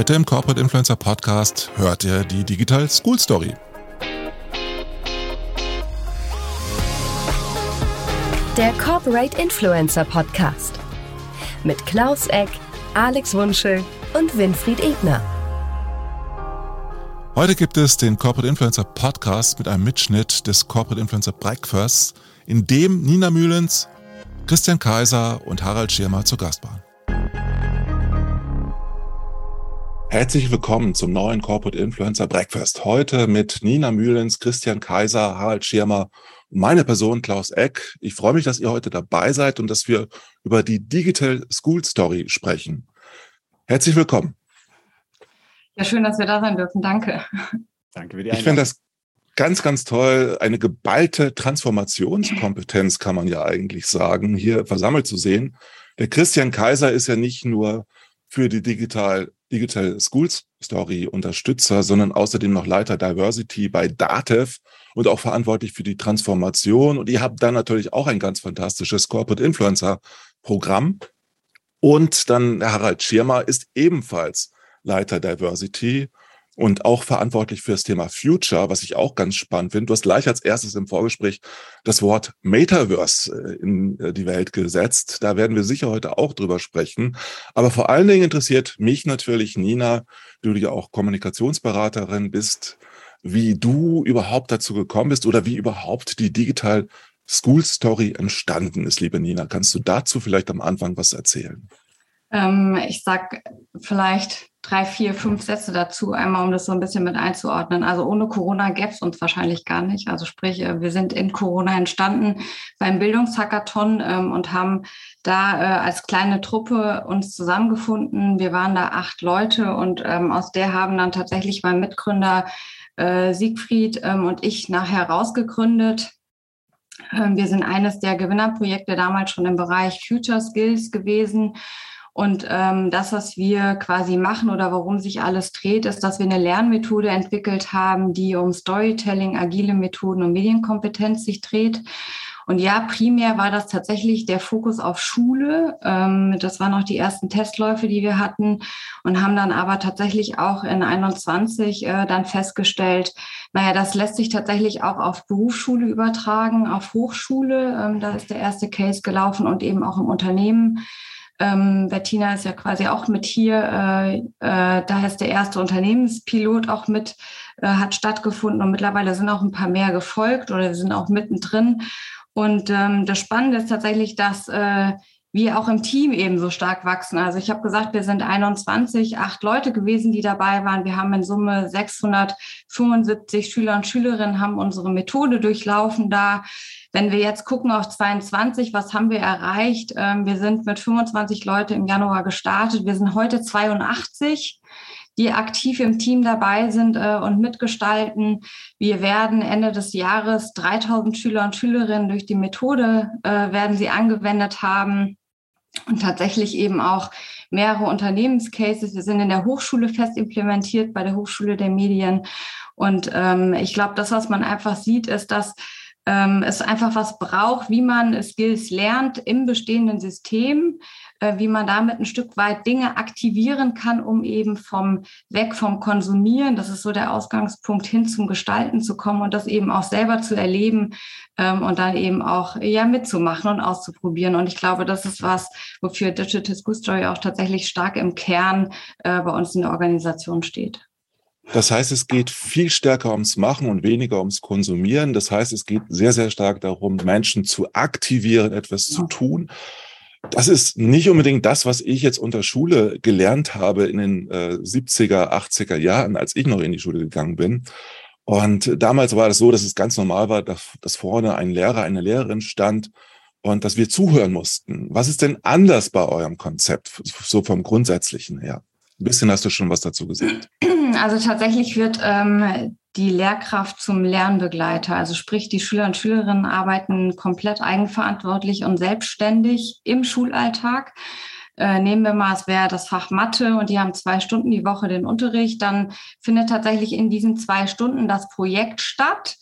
Heute im Corporate Influencer Podcast hört ihr die Digital School Story. Der Corporate Influencer Podcast mit Klaus Eck, Alex Wunschel und Winfried Ebner. Heute gibt es den Corporate Influencer Podcast mit einem Mitschnitt des Corporate Influencer Breakfast, in dem Nina Mühlens, Christian Kaiser und Harald Schirmer zu Gast waren. Herzlich willkommen zum neuen Corporate Influencer Breakfast. Heute mit Nina Mühlens, Christian Kaiser, Harald Schirmer und meine Person Klaus Eck. Ich freue mich, dass ihr heute dabei seid und dass wir über die Digital School Story sprechen. Herzlich willkommen. Ja, schön, dass wir da sein dürfen. Danke. Danke für die Einladung. Ich finde das ganz, ganz toll. Eine geballte Transformationskompetenz kann man ja eigentlich sagen, hier versammelt zu sehen. Der Christian Kaiser ist ja nicht nur für die Digital, Digital Schools Story Unterstützer, sondern außerdem noch Leiter Diversity bei DATEV und auch verantwortlich für die Transformation. Und ihr habt dann natürlich auch ein ganz fantastisches Corporate Influencer Programm. Und dann Harald Schirmer ist ebenfalls Leiter Diversity und auch verantwortlich für das Thema Future, was ich auch ganz spannend finde. Du hast gleich als erstes im Vorgespräch das Wort Metaverse äh, in äh, die Welt gesetzt. Da werden wir sicher heute auch drüber sprechen. Aber vor allen Dingen interessiert mich natürlich, Nina, du ja auch Kommunikationsberaterin bist, wie du überhaupt dazu gekommen bist oder wie überhaupt die Digital School Story entstanden ist, liebe Nina. Kannst du dazu vielleicht am Anfang was erzählen? Ähm, ich sag vielleicht drei, vier, fünf Sätze dazu, einmal um das so ein bisschen mit einzuordnen. Also ohne Corona gäbe es uns wahrscheinlich gar nicht. Also sprich, äh, wir sind in Corona entstanden beim Bildungshackathon ähm, und haben da äh, als kleine Truppe uns zusammengefunden. Wir waren da acht Leute und ähm, aus der haben dann tatsächlich mein Mitgründer äh, Siegfried ähm, und ich nachher rausgegründet. Ähm, wir sind eines der Gewinnerprojekte damals schon im Bereich Future Skills gewesen und ähm, das, was wir quasi machen oder worum sich alles dreht, ist, dass wir eine Lernmethode entwickelt haben, die um Storytelling, agile Methoden und Medienkompetenz sich dreht. Und ja, primär war das tatsächlich der Fokus auf Schule. Ähm, das waren auch die ersten Testläufe, die wir hatten und haben dann aber tatsächlich auch in 21 äh, dann festgestellt, naja, das lässt sich tatsächlich auch auf Berufsschule übertragen, auf Hochschule. Ähm, da ist der erste Case gelaufen und eben auch im Unternehmen. Ähm, Bettina ist ja quasi auch mit hier. Äh, äh, da ist der erste Unternehmenspilot auch mit, äh, hat stattgefunden und mittlerweile sind auch ein paar mehr gefolgt oder sind auch mittendrin. Und ähm, das Spannende ist tatsächlich, dass äh, wir auch im Team eben so stark wachsen. Also ich habe gesagt, wir sind 21, acht Leute gewesen, die dabei waren. Wir haben in Summe 675 Schüler und Schülerinnen, haben unsere Methode durchlaufen da. Wenn wir jetzt gucken auf 22, was haben wir erreicht? Ähm, wir sind mit 25 Leute im Januar gestartet. Wir sind heute 82 die aktiv im Team dabei sind äh, und mitgestalten. Wir werden Ende des Jahres 3000 Schüler und Schülerinnen durch die Methode äh, werden sie angewendet haben und tatsächlich eben auch mehrere Unternehmenscases. Wir sind in der Hochschule fest implementiert, bei der Hochschule der Medien. Und ähm, ich glaube, das, was man einfach sieht, ist, dass ähm, es einfach was braucht, wie man Skills lernt im bestehenden System, wie man damit ein Stück weit Dinge aktivieren kann, um eben vom weg vom Konsumieren, das ist so der Ausgangspunkt, hin zum Gestalten zu kommen und das eben auch selber zu erleben ähm, und dann eben auch ja mitzumachen und auszuprobieren. Und ich glaube, das ist was, wofür Digital School Story auch tatsächlich stark im Kern äh, bei uns in der Organisation steht. Das heißt, es geht viel stärker ums Machen und weniger ums Konsumieren. Das heißt, es geht sehr, sehr stark darum, Menschen zu aktivieren, etwas ja. zu tun. Das ist nicht unbedingt das, was ich jetzt unter Schule gelernt habe in den äh, 70er, 80er Jahren, als ich noch in die Schule gegangen bin. Und damals war es so, dass es ganz normal war, dass, dass vorne ein Lehrer, eine Lehrerin stand und dass wir zuhören mussten. Was ist denn anders bei eurem Konzept, so vom Grundsätzlichen her? Ein bisschen hast du schon was dazu gesagt. Also tatsächlich wird ähm, die Lehrkraft zum Lernbegleiter. Also sprich, die Schüler und Schülerinnen arbeiten komplett eigenverantwortlich und selbstständig im Schulalltag. Äh, nehmen wir mal, es wäre das Fach Mathe und die haben zwei Stunden die Woche den Unterricht, dann findet tatsächlich in diesen zwei Stunden das Projekt statt.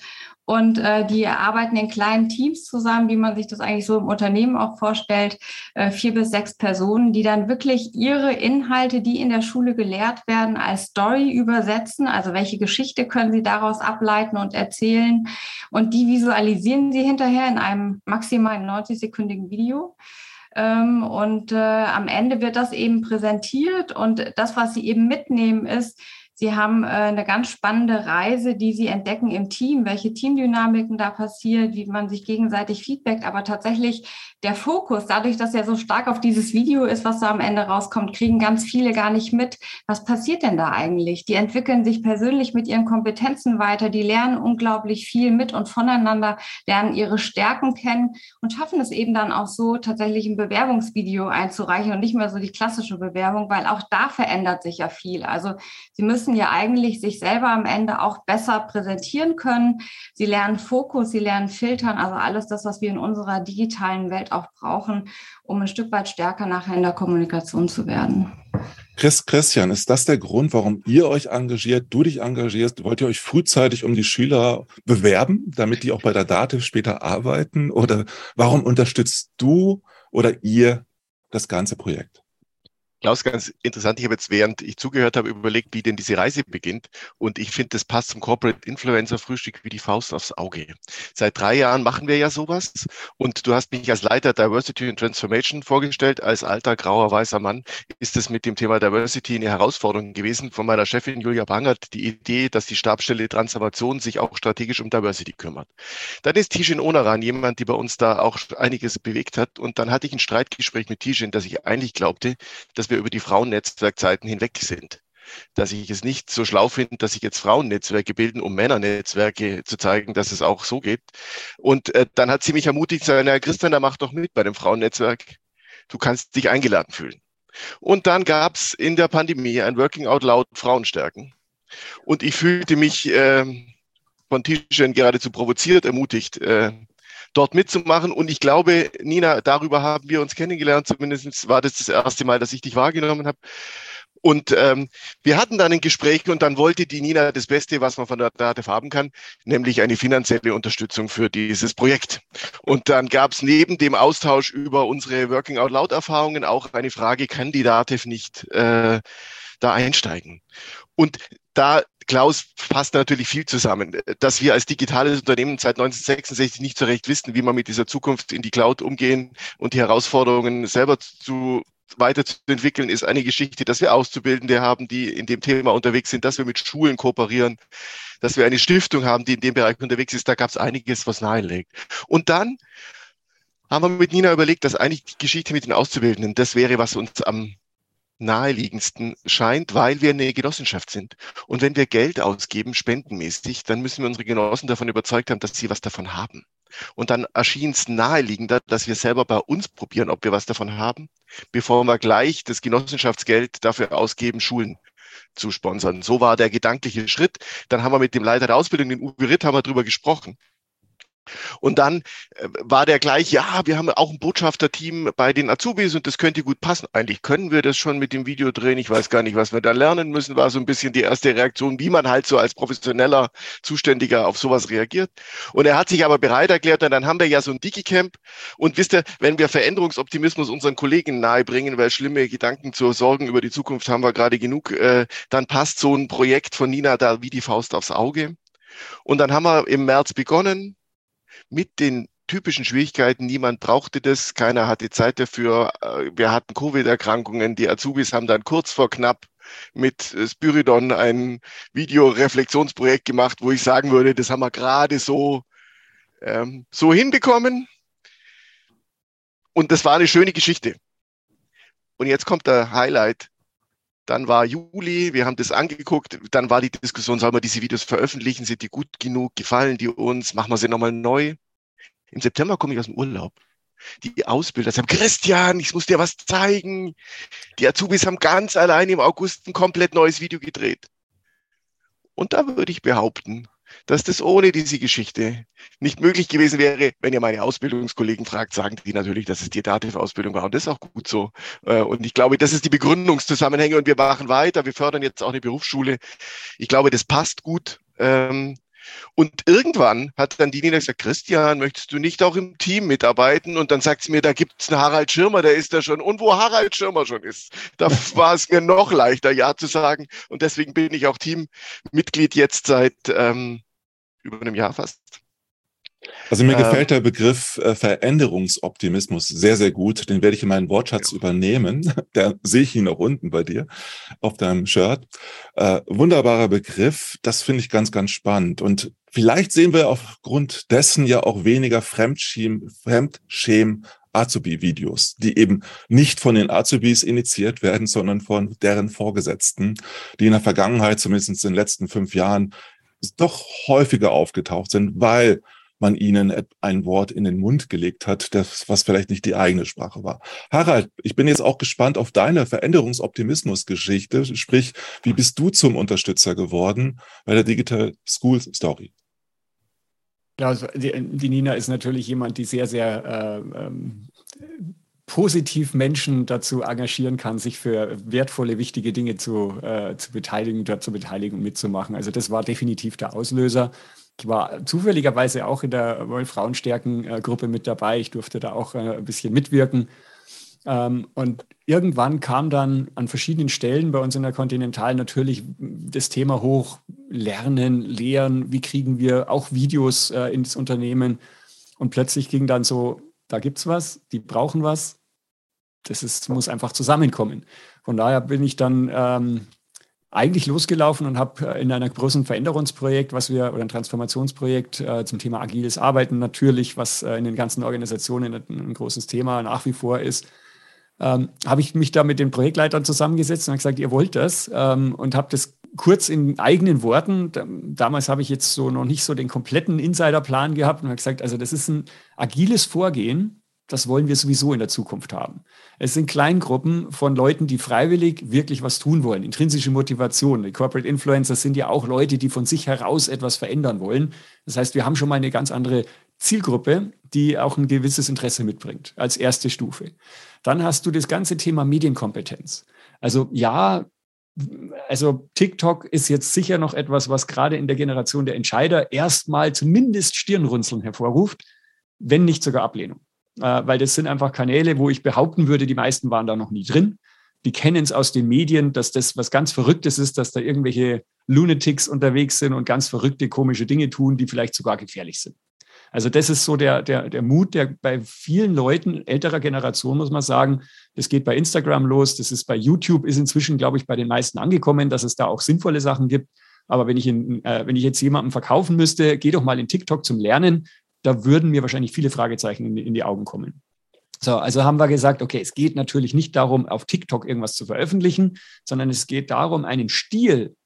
Und äh, die arbeiten in kleinen Teams zusammen, wie man sich das eigentlich so im Unternehmen auch vorstellt, äh, vier bis sechs Personen, die dann wirklich ihre Inhalte, die in der Schule gelehrt werden, als Story übersetzen. Also welche Geschichte können sie daraus ableiten und erzählen und die visualisieren sie hinterher in einem maximal 90-sekündigen Video. Ähm, und äh, am Ende wird das eben präsentiert und das, was sie eben mitnehmen, ist, Sie haben äh, eine ganz spannende Reise, die Sie entdecken im Team, welche Teamdynamiken da passiert, wie man sich gegenseitig feedbackt. Aber tatsächlich der Fokus, dadurch, dass er so stark auf dieses Video ist, was da am Ende rauskommt, kriegen ganz viele gar nicht mit. Was passiert denn da eigentlich? Die entwickeln sich persönlich mit ihren Kompetenzen weiter, die lernen unglaublich viel mit und voneinander, lernen ihre Stärken kennen und schaffen es eben dann auch so, tatsächlich ein Bewerbungsvideo einzureichen und nicht mehr so die klassische Bewerbung, weil auch da verändert sich ja viel. Also sie müssen ja eigentlich sich selber am Ende auch besser präsentieren können. Sie lernen Fokus, sie lernen filtern, also alles das, was wir in unserer digitalen Welt auch brauchen, um ein Stück weit stärker nachher in der Kommunikation zu werden. Chris, Christian, ist das der Grund, warum ihr euch engagiert, du dich engagierst? Wollt ihr euch frühzeitig um die Schüler bewerben, damit die auch bei der Dativ später arbeiten? Oder warum unterstützt du oder ihr das ganze Projekt? Klaus, ganz interessant. Ich habe jetzt, während ich zugehört habe, überlegt, wie denn diese Reise beginnt. Und ich finde, das passt zum Corporate Influencer Frühstück wie die Faust aufs Auge. Seit drei Jahren machen wir ja sowas. Und du hast mich als Leiter Diversity and Transformation vorgestellt. Als alter, grauer, weißer Mann ist es mit dem Thema Diversity eine Herausforderung gewesen von meiner Chefin Julia Bangert. Die Idee, dass die Stabstelle Transformation sich auch strategisch um Diversity kümmert. Dann ist Tishin Onaran jemand, die bei uns da auch einiges bewegt hat. Und dann hatte ich ein Streitgespräch mit Tishin, dass ich eigentlich glaubte, dass wir über die Frauennetzwerkzeiten hinweg sind. Dass ich es nicht so schlau finde, dass sich jetzt Frauennetzwerke bilden, um Männernetzwerke zu zeigen, dass es auch so geht. Und äh, dann hat sie mich ermutigt, zu sagen, na, Christian, da mach doch mit bei dem Frauennetzwerk. Du kannst dich eingeladen fühlen. Und dann gab es in der Pandemie ein Working Out Loud Frauenstärken. Und ich fühlte mich äh, von Tischen geradezu provoziert, ermutigt, äh, dort mitzumachen. Und ich glaube, Nina, darüber haben wir uns kennengelernt. Zumindest war das das erste Mal, dass ich dich wahrgenommen habe. Und ähm, wir hatten dann ein Gespräch und dann wollte die Nina das Beste, was man von der DATEV haben kann, nämlich eine finanzielle Unterstützung für dieses Projekt. Und dann gab es neben dem Austausch über unsere Working Out Loud Erfahrungen auch eine Frage, kann die DATEV nicht äh, da einsteigen? Und da Klaus fasst natürlich viel zusammen, dass wir als digitales Unternehmen seit 1966 nicht so recht wissen, wie man mit dieser Zukunft in die Cloud umgehen und die Herausforderungen selber zu weiterzuentwickeln, ist eine Geschichte, dass wir Auszubildende haben, die in dem Thema unterwegs sind, dass wir mit Schulen kooperieren, dass wir eine Stiftung haben, die in dem Bereich unterwegs ist. Da gab es einiges, was nahelegt. Und dann haben wir mit Nina überlegt, dass eigentlich die Geschichte mit den Auszubildenden, das wäre, was uns am naheliegendsten scheint, weil wir eine Genossenschaft sind. Und wenn wir Geld ausgeben, spendenmäßig, dann müssen wir unsere Genossen davon überzeugt haben, dass sie was davon haben. Und dann erschien es naheliegender, dass wir selber bei uns probieren, ob wir was davon haben, bevor wir gleich das Genossenschaftsgeld dafür ausgeben, Schulen zu sponsern. So war der gedankliche Schritt. Dann haben wir mit dem Leiter der Ausbildung, den Uwe Ritt, haben wir darüber gesprochen. Und dann äh, war der gleich, ja, wir haben auch ein Botschafterteam bei den Azubis und das könnte gut passen. Eigentlich können wir das schon mit dem Video drehen. Ich weiß gar nicht, was wir da lernen müssen, war so ein bisschen die erste Reaktion, wie man halt so als professioneller Zuständiger auf sowas reagiert. Und er hat sich aber bereit erklärt und dann haben wir ja so ein Digicamp. Und wisst ihr, wenn wir Veränderungsoptimismus unseren Kollegen nahebringen, weil schlimme Gedanken zur Sorgen über die Zukunft haben wir gerade genug, äh, dann passt so ein Projekt von Nina da wie die Faust aufs Auge. Und dann haben wir im März begonnen, mit den typischen Schwierigkeiten. Niemand brauchte das, keiner hatte Zeit dafür. Äh, wir hatten Covid-Erkrankungen. Die Azubis haben dann kurz vor knapp mit Spyridon ein Videoreflexionsprojekt gemacht, wo ich sagen würde, das haben wir gerade so, ähm, so hinbekommen. Und das war eine schöne Geschichte. Und jetzt kommt der Highlight. Dann war Juli, wir haben das angeguckt, dann war die Diskussion, soll man diese Videos veröffentlichen, sind die gut genug, gefallen die uns, machen wir sie nochmal neu. Im September komme ich aus dem Urlaub. Die Ausbilder sagen, Christian, ich muss dir was zeigen. Die Azubis haben ganz allein im August ein komplett neues Video gedreht. Und da würde ich behaupten, dass das ohne diese Geschichte nicht möglich gewesen wäre. Wenn ihr meine Ausbildungskollegen fragt, sagen die natürlich, dass es die Dativ-Ausbildung war. Und das ist auch gut so. Äh, und ich glaube, das ist die Begründungszusammenhänge. Und wir machen weiter. Wir fördern jetzt auch eine Berufsschule. Ich glaube, das passt gut. Ähm, Und irgendwann hat dann die Nina gesagt, Christian, möchtest du nicht auch im Team mitarbeiten? Und dann sagt sie mir, da gibt es einen Harald Schirmer, der ist da schon. Und wo Harald Schirmer schon ist, da war es mir noch leichter, Ja zu sagen. Und deswegen bin ich auch Teammitglied jetzt seit ähm, über einem Jahr fast. Also mir ähm, gefällt der Begriff äh, Veränderungsoptimismus sehr, sehr gut. Den werde ich in meinen Wortschatz übernehmen. Da sehe ich ihn auch unten bei dir auf deinem Shirt. Äh, wunderbarer Begriff. Das finde ich ganz, ganz spannend. Und vielleicht sehen wir aufgrund dessen ja auch weniger Fremdschäm, Fremdschäm Azubi-Videos, die eben nicht von den Azubis initiiert werden, sondern von deren Vorgesetzten, die in der Vergangenheit, zumindest in den letzten fünf Jahren, doch häufiger aufgetaucht sind, weil man ihnen ein Wort in den Mund gelegt hat, das, was vielleicht nicht die eigene Sprache war. Harald, ich bin jetzt auch gespannt auf deine Veränderungsoptimismus-Geschichte. Sprich, wie bist du zum Unterstützer geworden bei der Digital School Story? Also die, die Nina ist natürlich jemand, die sehr, sehr äh, ähm, positiv Menschen dazu engagieren kann, sich für wertvolle, wichtige Dinge zu, äh, zu beteiligen, dort zu beteiligen und mitzumachen. Also das war definitiv der Auslöser. Ich war zufälligerweise auch in der World Frauenstärken-Gruppe mit dabei. Ich durfte da auch äh, ein bisschen mitwirken. Ähm, und irgendwann kam dann an verschiedenen Stellen bei uns in der Kontinental natürlich das Thema hoch, Lernen, Lehren, wie kriegen wir auch Videos äh, ins Unternehmen. Und plötzlich ging dann so, da gibt es was, die brauchen was. Das ist, muss einfach zusammenkommen. Von daher bin ich dann ähm, eigentlich losgelaufen und habe äh, in einem großen Veränderungsprojekt, was wir, oder ein Transformationsprojekt äh, zum Thema agiles Arbeiten natürlich, was äh, in den ganzen Organisationen ein, ein, großes Thema nach wie vor ist, ähm, habe ich mich da mit den Projektleitern zusammengesetzt und habe gesagt, ihr wollt das ähm, und habe das kurz in eigenen Worten, damals habe ich jetzt so noch nicht so den kompletten Insiderplan gehabt und habe gesagt, also das ist ein agiles Vorgehen, das wollen wir sowieso in der Zukunft haben. Es sind Kleingruppen von Leuten, die freiwillig wirklich was tun wollen. Intrinsische Motivation. Die Corporate Influencers sind ja auch Leute, die von sich heraus etwas verändern wollen. Das heißt, wir haben schon mal eine ganz andere Zielgruppe, die auch ein gewisses Interesse mitbringt als erste Stufe. Dann hast du das ganze Thema Medienkompetenz. Also ja, also TikTok ist jetzt sicher noch etwas, was gerade in der Generation der Entscheider erstmal zumindest Stirnrunzeln hervorruft, wenn nicht sogar Ablehnung weil das sind einfach Kanäle, wo ich behaupten würde, die meisten waren da noch nie drin. Die kennen es aus den Medien, dass das was ganz Verrücktes ist, dass da irgendwelche Lunatics unterwegs sind und ganz verrückte, komische Dinge tun, die vielleicht sogar gefährlich sind. Also das ist so der, der, der Mut, der bei vielen Leuten älterer Generation, muss man sagen, das geht bei Instagram los, das ist bei YouTube, ist inzwischen, glaube ich, bei den meisten angekommen, dass es da auch sinnvolle Sachen gibt. Aber wenn ich, in, äh, wenn ich jetzt jemandem verkaufen müsste, geh doch mal in TikTok zum Lernen, da würden mir wahrscheinlich viele Fragezeichen in, in die Augen kommen. So, also haben wir gesagt, okay, es geht natürlich nicht darum, auf TikTok irgendwas zu veröffentlichen, sondern es geht darum, einen Stil,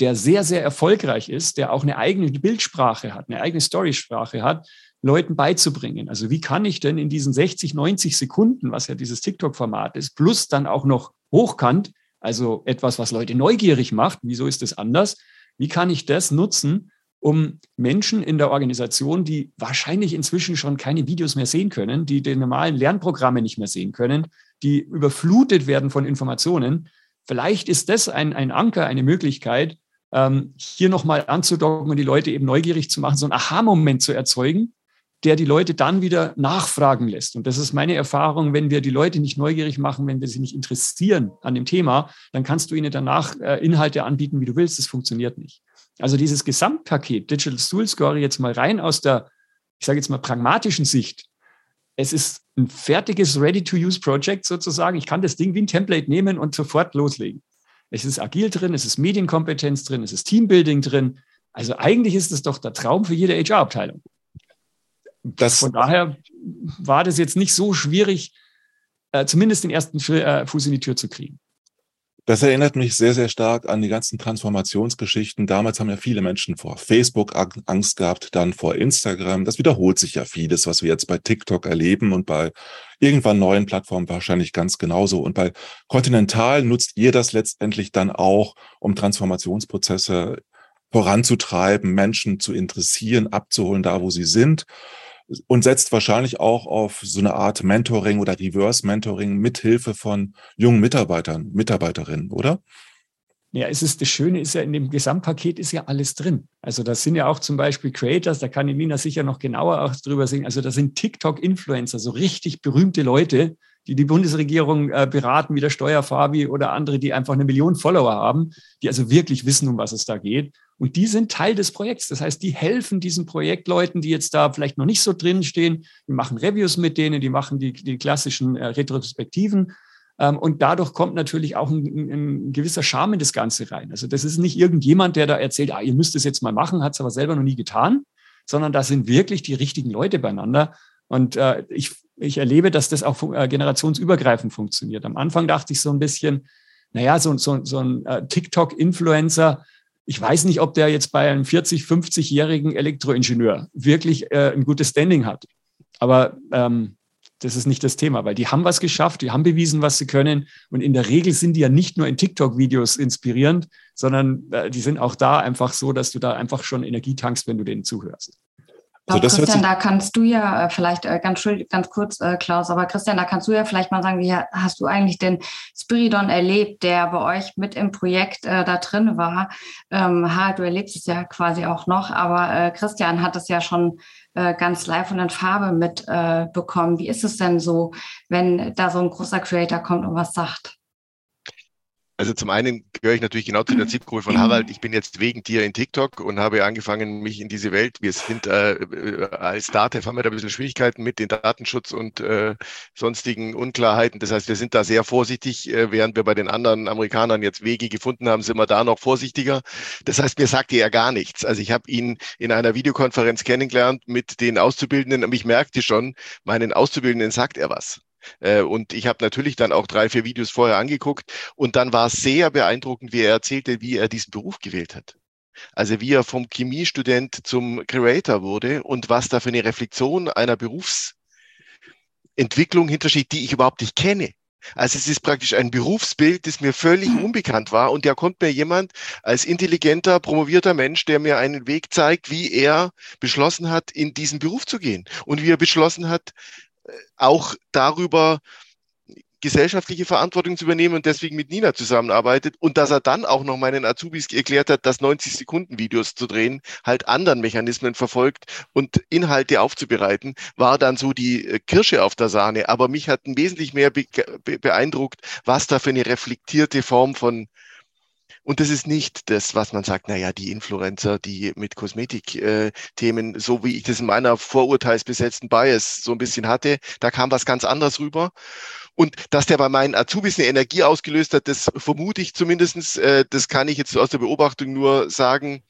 der sehr, sehr erfolgreich ist, der auch eine eigene Bildsprache hat, eine eigene Storysprache hat, Leuten beizubringen. Also wie kann ich denn in diesen 60, 90 Sekunden, was ja dieses TikTok-Format ist, plus dann auch noch hochkant, also etwas, was Leute neugierig macht, wieso ist das anders? Wie kann ich das nutzen, um Menschen in der Organisation, die wahrscheinlich inzwischen schon keine Videos mehr sehen können, die die normalen Lernprogramme nicht mehr sehen können, die überflutet werden von Informationen. Vielleicht ist das ein, ein Anker, eine Möglichkeit, ähm, hier nochmal anzudocken und die Leute eben neugierig zu machen, so einen Aha-Moment zu erzeugen, der die Leute dann wieder nachfragen lässt. Und das ist meine Erfahrung, wenn wir die Leute nicht neugierig machen, wenn wir sie nicht interessieren an dem Thema, dann kannst du ihnen danach äh, Inhalte anbieten, wie du willst. Das funktioniert nicht. Also dieses Gesamtpaket Digital Stool Score jetzt mal rein aus der, ich sage jetzt mal, pragmatischen Sicht. Es ist ein fertiges Ready-to-Use-Project sozusagen. Ich kann das Ding wie ein Template nehmen und sofort loslegen. Es ist agil drin, es ist Medienkompetenz drin, es ist Teambuilding drin. Also eigentlich ist es doch der Traum für jede HR-Abteilung. Von daher war das jetzt nicht so schwierig, äh, zumindest den ersten äh, Fuß in die Tür zu kriegen. Das erinnert mich sehr, sehr stark an die ganzen Transformationsgeschichten. Damals haben ja viele Menschen vor Facebook Angst gehabt, dann vor Instagram. Das wiederholt sich ja vieles, was wir jetzt bei TikTok erleben und bei irgendwann neuen Plattformen wahrscheinlich ganz genauso. Und bei Continental nutzt ihr das letztendlich dann auch, um Transformationsprozesse voranzutreiben, Menschen zu interessieren, abzuholen, da wo sie sind und setzt wahrscheinlich auch auf so eine Art Mentoring oder Reverse Mentoring mit Hilfe von jungen Mitarbeitern, Mitarbeiterinnen, oder? Ja, es ist das Schöne ist ja, in dem Gesamtpaket ist ja alles drin. Also das sind ja auch zum Beispiel Creators, da kann Nina sicher noch genauer auch drüber singen. Also das sind TikTok-Influencer, so richtig berühmte Leute, die die Bundesregierung äh, beraten, wie der Steuerfabi oder andere, die einfach eine Million Follower haben, die also wirklich wissen, um was es da geht. Und die sind Teil des Projekts. Das heißt, die helfen diesen Projektleuten, die jetzt da vielleicht noch nicht so drin stehen. Die machen Reviews mit denen, die machen die, die klassischen äh, Retrospektiven ähm, und dadurch kommt natürlich auch ein, ein, gewisser Charme in das Ganze rein. Also das ist nicht irgendjemand, der da erzählt, ah, ihr müsst es jetzt mal machen, hat es aber selber noch nie getan, sondern da sind wirklich die richtigen Leute beieinander. Und äh, ich, ich erlebe, dass das auch äh, generationsübergreifend funktioniert. Am Anfang dachte ich so ein bisschen, naja, so, so, so ein äh, TikTok-Influencer, ich weiß nicht, ob der jetzt bei einem 40, 50-jährigen Elektroingenieur wirklich äh, ein gutes Standing hat. Aber ähm, das ist nicht das Thema, weil die haben was geschafft, die haben bewiesen, was sie können. Und in der Regel sind die ja nicht nur in TikTok-Videos inspirierend, sondern äh, die sind auch da einfach so, dass du da einfach schon Energie tankst, wenn du denen zuhörst. So, das Christian, da kannst du ja äh, vielleicht äh, ganz, ganz kurz, äh, Klaus, aber Christian, da kannst du ja vielleicht mal sagen, wie hast du eigentlich den Spiridon erlebt, der bei euch mit im Projekt äh, da drin war? Ähm, ha, du erlebst es ja quasi auch noch, aber äh, Christian hat es ja schon äh, ganz live und in Farbe mitbekommen. Wie ist es denn so, wenn da so ein großer Creator kommt und was sagt? Also zum einen gehöre ich natürlich genau zu der Zielgruppe von Harald. Ich bin jetzt wegen dir in TikTok und habe angefangen, mich in diese Welt. Wir sind äh, äh als Datev haben wir da ein bisschen Schwierigkeiten mit den Datenschutz und äh, sonstigen Unklarheiten. Das heißt, wir sind da sehr vorsichtig, äh, während wir bei den anderen Amerikanern jetzt Wege gefunden haben, sind wir da noch vorsichtiger. Das heißt, mir sagte er gar nichts. Also ich habe ihn in einer Videokonferenz kennengelernt mit den Auszubildenden und ich merkte schon, meinen Auszubildenden sagt er was. Äh, und ich habe natürlich dann auch drei, vier Videos vorher angeguckt und dann war es sehr beeindruckend, wie er erzählte, wie er diesen Beruf gewählt hat. Also wie er vom Chemiestudent zum Creator wurde und was da für eine Reflexion einer Berufsentwicklung hintersteht, die ich überhaupt nicht kenne. Also es ist praktisch ein Berufsbild, das mir völlig mhm. unbekannt war. Und da kommt mir jemand als intelligenter, promovierter Mensch, der mir einen Weg zeigt, wie er beschlossen hat, in diesen Beruf zu gehen. Und wie er beschlossen hat, auch darüber gesellschaftliche Verantwortung zu übernehmen und deswegen mit Nina zusammenarbeitet und dass er dann auch noch meinen Azubis erklärt hat, dass 90 Sekunden Videos zu drehen halt anderen Mechanismen verfolgt und Inhalte aufzubereiten, war dann so die äh, Kirsche auf der Sahne. Aber mich hat wesentlich mehr beeindruckt, was da für eine reflektierte Form von und das ist nicht das, was man sagt, naja, die Influencer, die mit Kosmetik-Themen, äh, so wie ich das in meiner vorurteilsbesetzten Bias so ein bisschen hatte, da kam was ganz anderes rüber. Und dass der bei meinen Azubis eine Energie ausgelöst hat, das vermute ich zumindestens. Äh, das kann ich jetzt aus der Beobachtung nur sagen,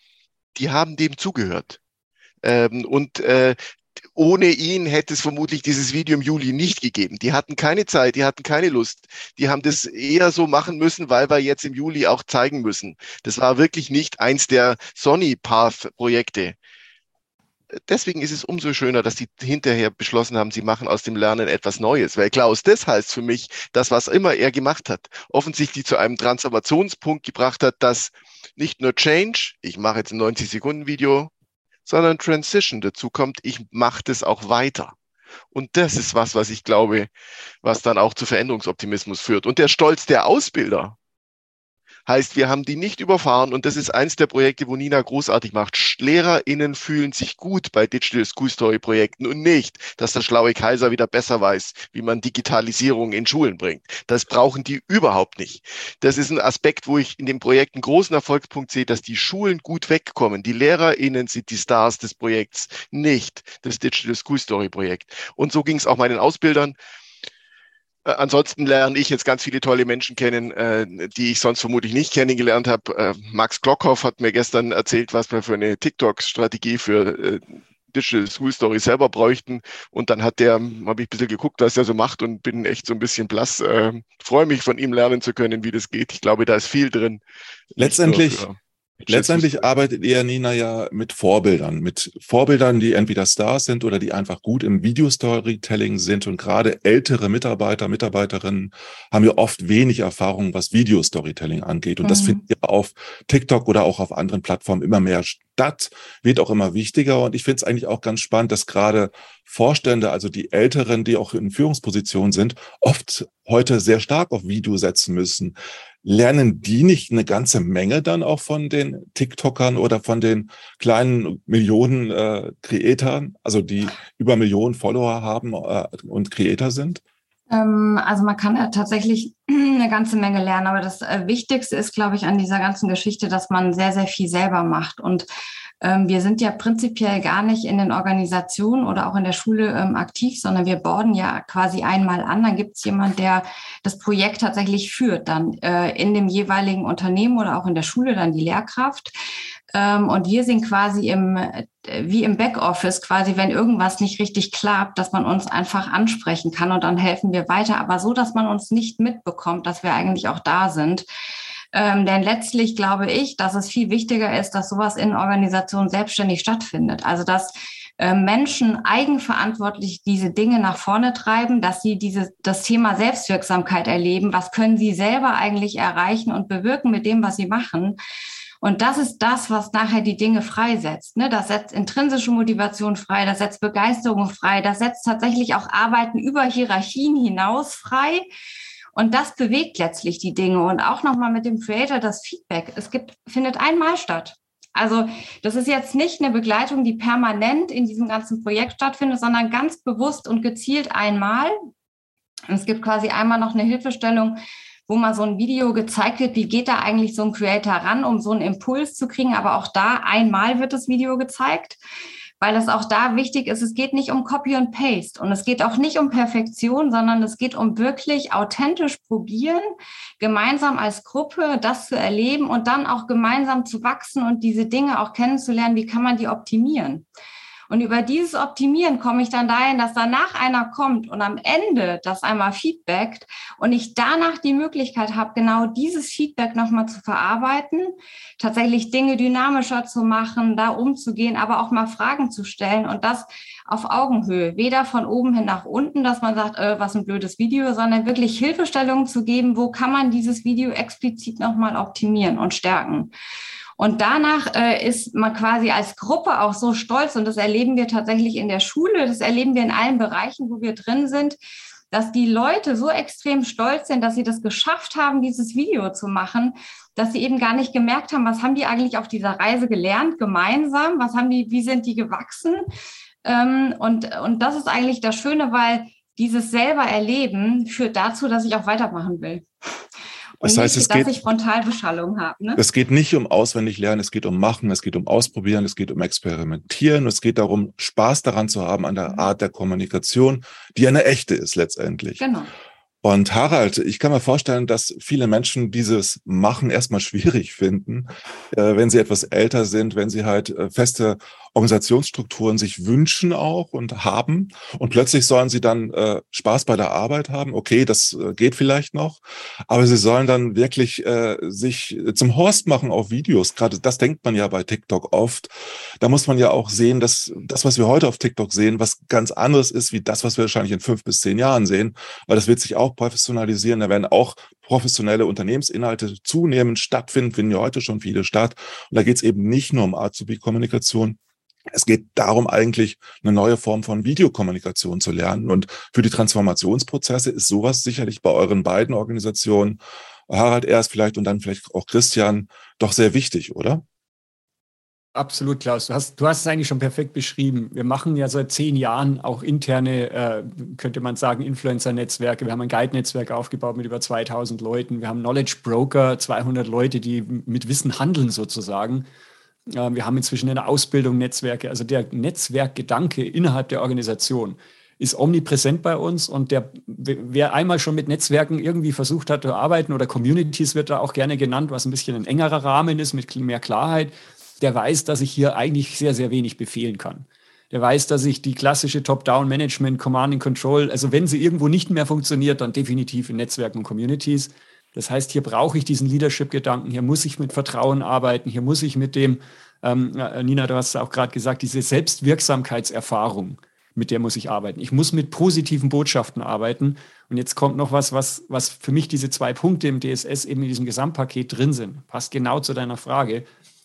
die haben dem zugehört. Ähm, und äh, ohne ihn hätte es vermutlich dieses Video im Juli nicht gegeben. Die hatten keine Zeit, die hatten keine Lust. Die haben das eher so machen müssen, weil wir jetzt im Juli auch zeigen müssen. Das war wirklich nicht eins der Sony Path Projekte. Deswegen ist es umso schöner, dass die hinterher beschlossen haben, sie machen aus dem Lernen etwas Neues. Weil Klaus, das heißt für mich, dass was immer er gemacht hat, offensichtlich zu einem Transformationspunkt gebracht hat, dass nicht nur Change, ich mache jetzt ein 90 Sekunden Video, sondern Transition dazu kommt, ich mache das auch weiter. Und das ist was, was ich glaube, was dann auch zu Veränderungsoptimismus führt. Und der Stolz der Ausbilder, Heißt, wir haben die nicht überfahren und das ist eins der Projekte, wo Nina großartig macht. LehrerInnen fühlen sich gut bei Digital School Story Projekten und nicht, dass der schlaue Kaiser wieder besser weiß, wie man Digitalisierung in Schulen bringt. Das brauchen die überhaupt nicht. Das ist ein Aspekt, wo ich in dem Projekt einen großen Erfolgspunkt sehe, dass die Schulen gut wegkommen. Die LehrerInnen sind die Stars des Projekts, nicht das Digital School Story Projekt. Und so ging es auch meinen Ausbildern. Äh, ansonsten lerne ich jetzt ganz viele tolle Menschen kennen, äh, die ich sonst vermutlich nicht kennengelernt habe. Äh, Max Glockhoff hat mir gestern erzählt, was wir für eine TikTok-Strategie für äh, Digital School Story selber bräuchten. Und dann hat der, habe ich ein bisschen geguckt, was er so macht und bin echt so ein bisschen blass. Äh, Freue mich von ihm lernen zu können, wie das geht. Ich glaube, da ist viel drin. Letztendlich, Letztendlich arbeitet ihr, Nina, ja mit Vorbildern, mit Vorbildern, die entweder Stars sind oder die einfach gut im Video-Storytelling sind. Und gerade ältere Mitarbeiter, Mitarbeiterinnen haben ja oft wenig Erfahrung, was Video-Storytelling angeht. Und mhm. das findet ihr auf TikTok oder auch auf anderen Plattformen immer mehr Stadt wird auch immer wichtiger. Und ich finde es eigentlich auch ganz spannend, dass gerade Vorstände, also die Älteren, die auch in Führungspositionen sind, oft heute sehr stark auf Video setzen müssen. Lernen die nicht eine ganze Menge dann auch von den TikTokern oder von den kleinen Millionen äh, Creatoren, also die über Millionen Follower haben äh, und Creator sind? Ähm, also man kann ja tatsächlich eine ganze Menge lernen, aber das äh, Wichtigste ist, glaube ich, an dieser ganzen Geschichte, dass man sehr, sehr viel selber macht und wir sind ja prinzipiell gar nicht in den Organisationen oder auch in der Schule ähm, aktiv, sondern wir borden ja quasi einmal an. Dann gibt es jemand, der das Projekt tatsächlich führt, dann äh, in dem jeweiligen Unternehmen oder auch in der Schule dann die Lehrkraft. Ähm, und wir sind quasi im, äh, wie im Backoffice, quasi, wenn irgendwas nicht richtig klappt, dass man uns einfach ansprechen kann und dann helfen wir weiter, aber so, dass man uns nicht mitbekommt, dass wir eigentlich auch da sind. Ähm, denn letztlich glaube ich, dass es viel wichtiger ist, dass sowas in Organisationen selbstständig stattfindet. Also dass äh, Menschen eigenverantwortlich diese Dinge nach vorne treiben, dass sie diese, das Thema Selbstwirksamkeit erleben. Was können sie selber eigentlich erreichen und bewirken mit dem, was sie machen? Und das ist das, was nachher die Dinge freisetzt. Ne? Das setzt intrinsische Motivation frei, das setzt Begeisterung frei, das setzt tatsächlich auch Arbeiten über Hierarchien hinaus frei. Und das bewegt letztlich die Dinge. Und auch nochmal mit dem Creator das Feedback. Es gibt, findet einmal statt. Also das ist jetzt nicht eine Begleitung, die permanent in diesem ganzen Projekt stattfindet, sondern ganz bewusst und gezielt einmal. Und es gibt quasi einmal noch eine Hilfestellung, wo mal so ein Video gezeigt wird, wie geht da eigentlich so ein Creator ran, um so einen Impuls zu kriegen. Aber auch da einmal wird das Video gezeigt weil es auch da wichtig ist, es geht nicht um Copy und Paste und es geht auch nicht um Perfektion, sondern es geht um wirklich authentisch probieren, gemeinsam als Gruppe das zu erleben und dann auch gemeinsam zu wachsen und diese Dinge auch kennenzulernen, wie kann man die optimieren. Und über dieses Optimieren komme ich dann dahin, dass danach einer kommt und am Ende das einmal feedbackt und ich danach die Möglichkeit habe, genau dieses Feedback nochmal zu verarbeiten, tatsächlich Dinge dynamischer zu machen, da umzugehen, aber auch mal Fragen zu stellen und das auf Augenhöhe, weder von oben hin nach unten, dass man sagt, äh, was ein blödes Video, sondern wirklich Hilfestellungen zu geben, wo kann man dieses Video explizit nochmal optimieren und stärken. Und danach äh, ist man quasi als Gruppe auch so stolz und das erleben wir tatsächlich in der Schule, das erleben wir in allen Bereichen, wo wir drin sind, dass die Leute so extrem stolz sind, dass sie das geschafft haben, dieses Video zu machen, dass sie eben gar nicht gemerkt haben, was haben die eigentlich auf dieser Reise gelernt, gemeinsam, was haben die, wie sind die gewachsen. Ähm, und, und das ist eigentlich das Schöne, weil dieses selber erleben führt dazu, dass ich auch weitermachen will. Das heißt, es geht, dass ich Frontalbeschallung habe. Ne? Es geht nicht um auswendig lernen, es geht um machen, es geht um ausprobieren, es geht um experimentieren, es geht darum, Spaß daran zu haben an der mhm. Art der Kommunikation, die eine echte ist letztendlich. Genau. Und Harald, ich kann mir vorstellen, dass viele Menschen dieses Machen erstmal schwierig finden, äh, wenn sie etwas älter sind, wenn sie halt äh, feste Organisationsstrukturen sich wünschen auch und haben. Und plötzlich sollen sie dann äh, Spaß bei der Arbeit haben. Okay, das äh, geht vielleicht noch. Aber sie sollen dann wirklich äh, sich zum Horst machen auf Videos. Gerade das denkt man ja bei TikTok oft. Da muss man ja auch sehen, dass das, was wir heute auf TikTok sehen, was ganz anderes ist, wie das, was wir wahrscheinlich in fünf bis zehn Jahren sehen. Weil das wird sich auch professionalisieren. Da werden auch professionelle Unternehmensinhalte zunehmend stattfinden, finden ja heute schon viele statt. Und da geht es eben nicht nur um Azubi-Kommunikation, es geht darum, eigentlich eine neue Form von Videokommunikation zu lernen. Und für die Transformationsprozesse ist sowas sicherlich bei euren beiden Organisationen, Harald erst vielleicht und dann vielleicht auch Christian, doch sehr wichtig, oder? Absolut, Klaus. Du hast, du hast es eigentlich schon perfekt beschrieben. Wir machen ja seit zehn Jahren auch interne, äh, könnte man sagen, Influencer-Netzwerke. Wir haben ein Guide-Netzwerk aufgebaut mit über 2000 Leuten. Wir haben Knowledge Broker, 200 Leute, die mit Wissen handeln sozusagen. Wir haben inzwischen in der Ausbildung Netzwerke. Also der Netzwerkgedanke innerhalb der Organisation ist omnipräsent bei uns und der, wer einmal schon mit Netzwerken irgendwie versucht hat zu arbeiten oder Communities wird da auch gerne genannt, was ein bisschen ein engerer Rahmen ist mit mehr Klarheit, der weiß, dass ich hier eigentlich sehr, sehr wenig befehlen kann. Der weiß, dass ich die klassische Top-Down-Management, Command and Control, also wenn sie irgendwo nicht mehr funktioniert, dann definitiv in Netzwerken und Communities. Das heißt, hier brauche ich diesen Leadership-Gedanken, hier muss ich mit Vertrauen arbeiten, hier muss ich mit dem, ähm, äh, Nina, du hast auch gerade gesagt, diese Selbstwirksamkeitserfahrung, mit der muss ich arbeiten. Ich muss mit positiven Botschaften arbeiten. Und jetzt kommt noch was, was, was für mich diese zwei Punkte im DSS eben in diesem Gesamtpaket drin sind. Passt genau zu deiner Frage.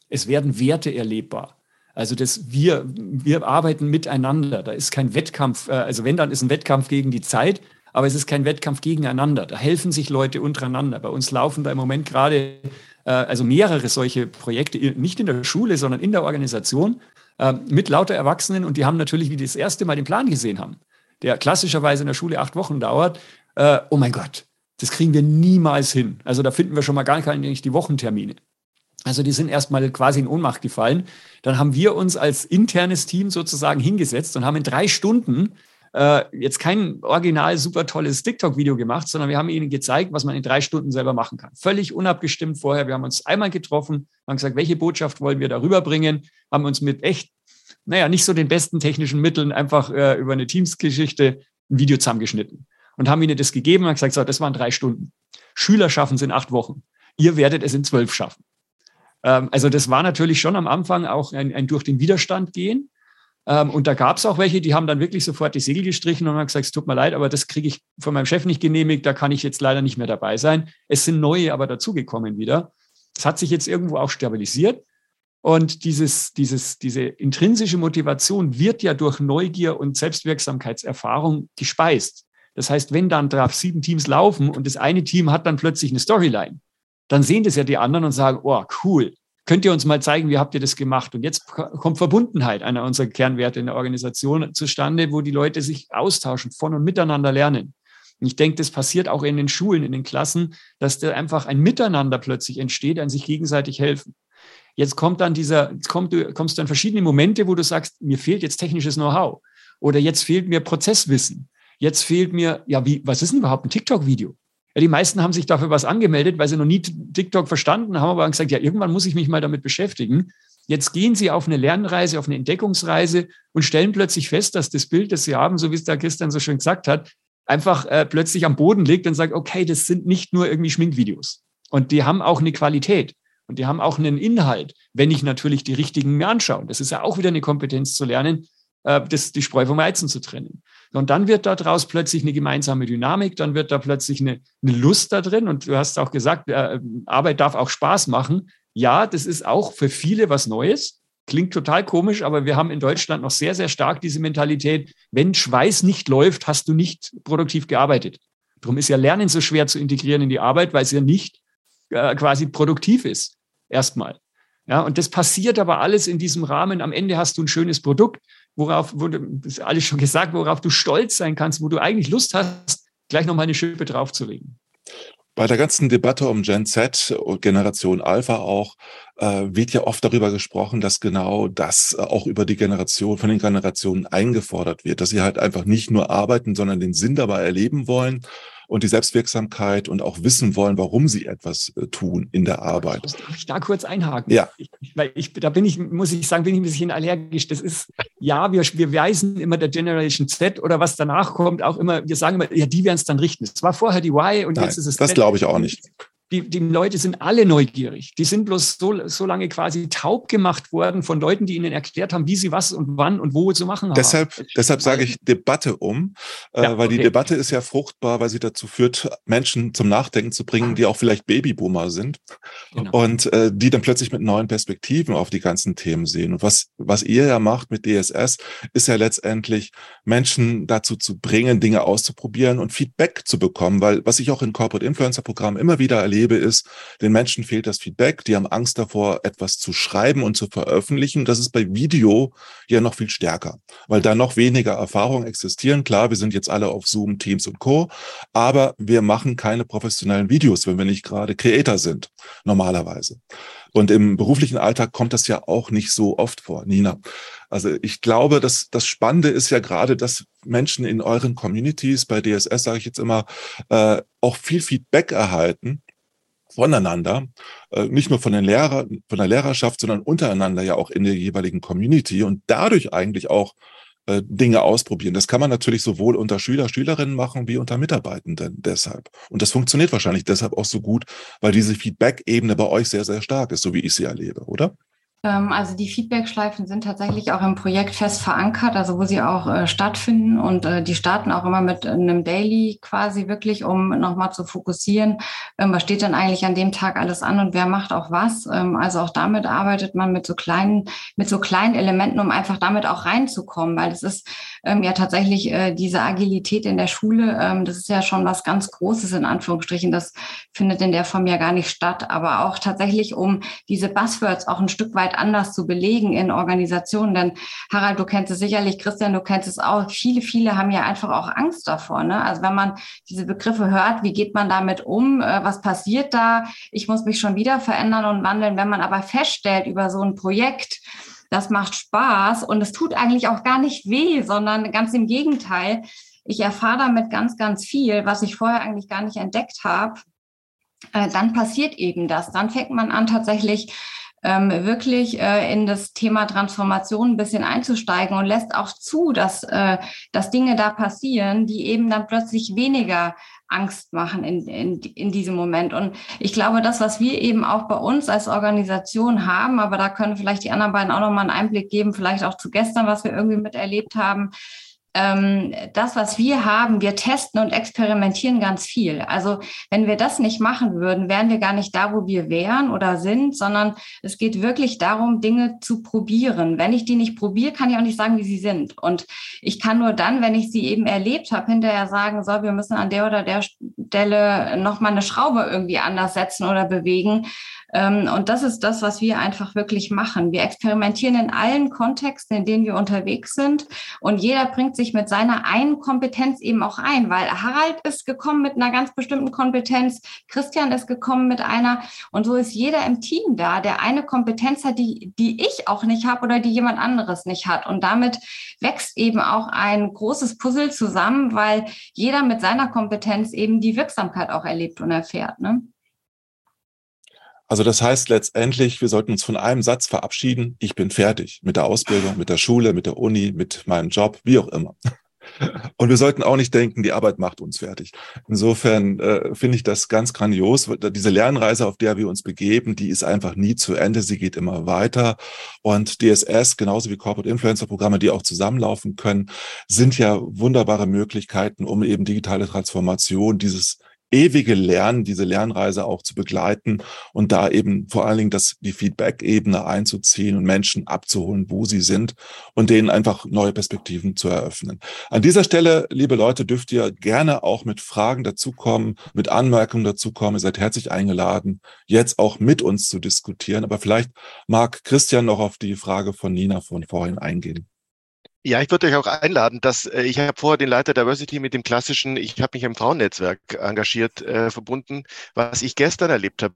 Es werden Werte erlebbar. Also das wir, wir arbeiten miteinander. Da ist kein Wettkampf, äh, also wenn dann ist ein Wettkampf gegen die Zeit, aber es ist kein Wettkampf gegeneinander. Da helfen sich Leute untereinander. Bei uns laufen da im Moment gerade äh, also mehrere solche Projekte, nicht in der Schule, sondern in der Organisation äh, mit lauter Erwachsenen und die haben natürlich, wie die das erste Mal den Plan gesehen haben, der klassischerweise in der Schule acht Wochen dauert, äh, oh mein Gott, das kriegen wir niemals hin. Also da finden wir schon mal gar nicht die Wochentermine. Also die sind erstmal quasi in Ohnmacht gefallen. Dann haben wir uns als internes Team sozusagen hingesetzt und haben in drei Stunden äh, jetzt kein original super tolles TikTok-Video gemacht, sondern wir haben ihnen gezeigt, was man in drei Stunden selber machen kann. Völlig unabgestimmt vorher. Wir haben uns einmal getroffen, haben gesagt, welche Botschaft wollen wir darüber bringen, haben uns mit echt, naja, nicht so den besten technischen Mitteln einfach äh, über eine Teams-Geschichte ein Video zusammengeschnitten und haben ihnen das gegeben und gesagt, so, das waren drei Stunden. Schüler schaffen es in acht Wochen. Ihr werdet es in zwölf schaffen. Ähm, also das war natürlich schon am Anfang auch ein, ein durch den Widerstand gehen. Ähm, und da gab es auch welche, die haben dann wirklich sofort die Segel gestrichen und haben gesagt, es tut mir leid, aber das kriege ich von meinem Chef nicht genehmigt, da kann ich jetzt leider nicht mehr dabei sein. Es sind neue aber dazugekommen wieder. Es hat sich jetzt irgendwo auch stabilisiert. Und dieses, dieses, diese intrinsische Motivation wird ja durch Neugier und Selbstwirksamkeitserfahrung gespeist. Das heißt, wenn dann drauf sieben Teams laufen und das eine Team hat dann plötzlich eine Storyline, dann sehen das ja die anderen und sagen, oh, cool, könnt ihr uns mal zeigen, wie habt ihr das gemacht? Und jetzt kommt Verbundenheit, einer unserer Kernwerte in der Organisation zustande, wo die Leute sich austauschen, von und miteinander lernen. Und ich denke, das passiert auch in den Schulen, in den Klassen, dass da einfach ein Miteinander plötzlich entsteht, ein sich gegenseitig helfen. Jetzt kommt dann dieser, jetzt kommt, du kommst dann verschiedene Momente, wo du sagst, mir fehlt jetzt technisches Know-how oder jetzt fehlt mir Prozesswissen. Jetzt fehlt mir, ja, wie, was ist denn überhaupt ein TikTok-Video? Ja, die meisten haben sich dafür was angemeldet, weil sie noch nie TikTok verstanden haben, aber gesagt, ja, irgendwann muss ich mich mal damit beschäftigen. Jetzt gehen sie auf eine Lernreise, auf eine Entdeckungsreise und stellen plötzlich fest, dass das Bild, das sie haben, so wie es der Christian so schön gesagt hat, einfach äh, plötzlich am Boden liegt und sagt, okay, das sind nicht nur irgendwie Schminkvideos. Und die haben auch eine Qualität und die haben auch einen Inhalt, wenn ich natürlich die richtigen mir anschaue. Das ist ja auch wieder eine Kompetenz zu lernen, äh, das, die Spreu vom Weizen zu trennen. Und dann wird daraus plötzlich eine gemeinsame Dynamik, dann wird da plötzlich eine, eine Lust da drin. Und du hast auch gesagt, äh, Arbeit darf auch Spaß machen. Ja, das ist auch für viele was Neues. Klingt total komisch, aber wir haben in Deutschland noch sehr, sehr stark diese Mentalität, wenn Schweiß nicht läuft, hast du nicht produktiv gearbeitet. Darum ist ja Lernen so schwer zu integrieren in die Arbeit, weil es ja nicht äh, quasi produktiv ist. Erstmal. Ja, und das passiert aber alles in diesem Rahmen. Am Ende hast du ein schönes Produkt worauf, ist alles schon gesagt, worauf du stolz sein kannst, wo du eigentlich Lust hast, gleich nochmal eine Schippe draufzulegen. Bei der ganzen Debatte um Gen Z und Generation Alpha auch äh, wird ja oft darüber gesprochen, dass genau das auch über die Generation, von den Generationen eingefordert wird, dass sie halt einfach nicht nur arbeiten, sondern den Sinn dabei erleben wollen und die Selbstwirksamkeit und auch wissen wollen, warum sie etwas äh, tun in der Arbeit. Darf ich da kurz einhaken? Ja. Ich, weil ich, da bin ich, muss ich sagen, bin ich ein bisschen allergisch. Das ist, ja, wir, wir weisen immer der Generation Z oder was danach kommt, auch immer, wir sagen immer, ja, die werden es dann richten. Es war vorher die Y und Nein, jetzt ist es. Das glaube ich auch nicht die, die Leute sind alle neugierig. Die sind bloß so, so lange quasi taub gemacht worden von Leuten, die ihnen erklärt haben, wie sie was und wann und wo zu machen deshalb, haben. Deshalb sage ich Debatte um, äh, ja, weil okay. die Debatte ist ja fruchtbar, weil sie dazu führt, Menschen zum Nachdenken zu bringen, die auch vielleicht Babyboomer sind genau. und äh, die dann plötzlich mit neuen Perspektiven auf die ganzen Themen sehen. Und was, was ihr ja macht mit DSS, ist ja letztendlich Menschen dazu zu bringen, Dinge auszuprobieren und Feedback zu bekommen, weil was ich auch in Corporate Influencer Programmen immer wieder erlebe, erlebe, ist, den Menschen fehlt das Feedback. Die haben Angst davor, etwas zu schreiben und zu veröffentlichen. Das ist bei Video ja noch viel stärker, weil da noch weniger Erfahrungen existieren. Klar, wir sind jetzt alle auf Zoom, Teams und Co. Aber wir machen keine professionellen Videos, wenn wir nicht gerade Creator sind, normalerweise. Und im beruflichen Alltag kommt das ja auch nicht so oft vor, Nina. Also ich glaube, dass das Spannende ist ja gerade, dass Menschen in euren Communities, bei DSS sage ich jetzt immer, äh, auch viel Feedback erhalten voneinander, äh, nicht nur von den Lehrer, von der Lehrerschaft, sondern untereinander ja auch in der jeweiligen Community und dadurch eigentlich auch äh, Dinge ausprobieren. Das kann man natürlich sowohl unter Schüler, Schülerinnen machen wie unter Mitarbeitenden deshalb. Und das funktioniert wahrscheinlich deshalb auch so gut, weil diese Feedback-Ebene bei euch sehr, sehr stark ist, so wie ich sie erlebe, oder? Ähm, also die Feedback-Schleifen sind tatsächlich auch im Projekt fest verankert, also wo sie auch äh, stattfinden und äh, die starten auch immer mit einem Daily quasi wirklich, um nochmal zu fokussieren, ähm, was steht denn eigentlich an dem Tag alles an und wer macht auch was. Ähm, also auch damit arbeitet man mit so kleinen, mit so kleinen Elementen, um einfach damit auch reinzukommen, weil es ist ähm, ja tatsächlich äh, diese Agilität in der Schule, ähm, das ist ja schon was ganz Großes in Anführungsstrichen. Das findet in der Form ja gar nicht statt, aber auch tatsächlich, um diese Buzzwords auch ein Stück weit weit anders zu belegen in Organisationen. Denn Harald, du kennst es sicherlich, Christian, du kennst es auch. Viele, viele haben ja einfach auch Angst davor. Ne? Also wenn man diese Begriffe hört, wie geht man damit um? Äh, was passiert da? Ich muss mich schon wieder verändern und wandeln. Wenn man aber feststellt über so ein Projekt, das macht Spaß und es tut eigentlich auch gar nicht weh, sondern ganz im Gegenteil. Ich erfahre damit ganz, ganz viel, was ich vorher eigentlich gar nicht entdeckt habe. Äh, dann passiert eben das. Dann fängt man an, tatsächlich ähm, wirklich äh, in das Thema Transformation ein bisschen einzusteigen und lässt auch zu, dass, äh, dass Dinge da passieren, die eben dann plötzlich weniger Angst machen in, in, in diesem Moment. Und ich glaube, das, was wir eben auch bei uns als Organisation haben, aber da können vielleicht die anderen beiden auch nochmal einen Einblick geben, vielleicht auch zu gestern, was wir irgendwie miterlebt haben, ähm, das, was wir haben, wir testen und experimentieren ganz viel. Also wenn wir das nicht machen würden, wären wir gar nicht da, wo wir wären oder sind, sondern es geht wirklich darum, Dinge zu probieren. Wenn ich die nicht probiere, kann ich auch nicht sagen, wie sie sind. Und ich kann nur dann, wenn ich sie eben erlebt habe, hinterher sagen, so, wir müssen an der oder der Stelle nochmal eine Schraube irgendwie anders setzen oder bewegen. Ähm, und das ist das, was wir einfach wirklich machen. Wir experimentieren in allen Kontexten, in denen wir unterwegs sind. Und jeder bringt sich mit seiner einen Kompetenz eben auch ein, weil Harald ist gekommen mit einer ganz bestimmten Kompetenz, Christian ist gekommen mit einer. Und so ist jeder im Team da, der eine Kompetenz hat, die, die ich auch nicht habe oder die jemand anderes nicht hat. Und damit wächst eben auch ein großes Puzzle zusammen, weil jeder mit seiner Kompetenz eben die Wirksamkeit auch erlebt und erfährt. Ne? Also das heißt letztendlich, wir sollten uns von einem Satz verabschieden. Ich bin fertig mit der Ausbildung, mit der Schule, mit der Uni, mit meinem Job, wie auch immer. Und wir sollten auch nicht denken, die Arbeit macht uns fertig. Insofern äh, finde ich das ganz grandios. Diese Lernreise, auf der wir uns begeben, die ist einfach nie zu Ende. Sie geht immer weiter. Und DSS, genauso wie Corporate Influencer Programme, die auch zusammenlaufen können, sind ja wunderbare Möglichkeiten, um eben digitale Transformation, dieses ewige Lernen, diese Lernreise auch zu begleiten und da eben vor allen Dingen das, die Feedback-Ebene einzuziehen und Menschen abzuholen, wo sie sind und denen einfach neue Perspektiven zu eröffnen. An dieser Stelle, liebe Leute, dürft ihr gerne auch mit Fragen dazukommen, mit Anmerkungen dazukommen. Ihr seid herzlich eingeladen, jetzt auch mit uns zu diskutieren. Aber vielleicht mag Christian noch auf die Frage von Nina von vorhin eingehen. Ja, ich würde euch auch einladen, dass äh, ich habe vorher den Leiter Diversity mit dem klassischen, ich habe mich im Frauennetzwerk engagiert, äh, verbunden. Was ich gestern erlebt habe,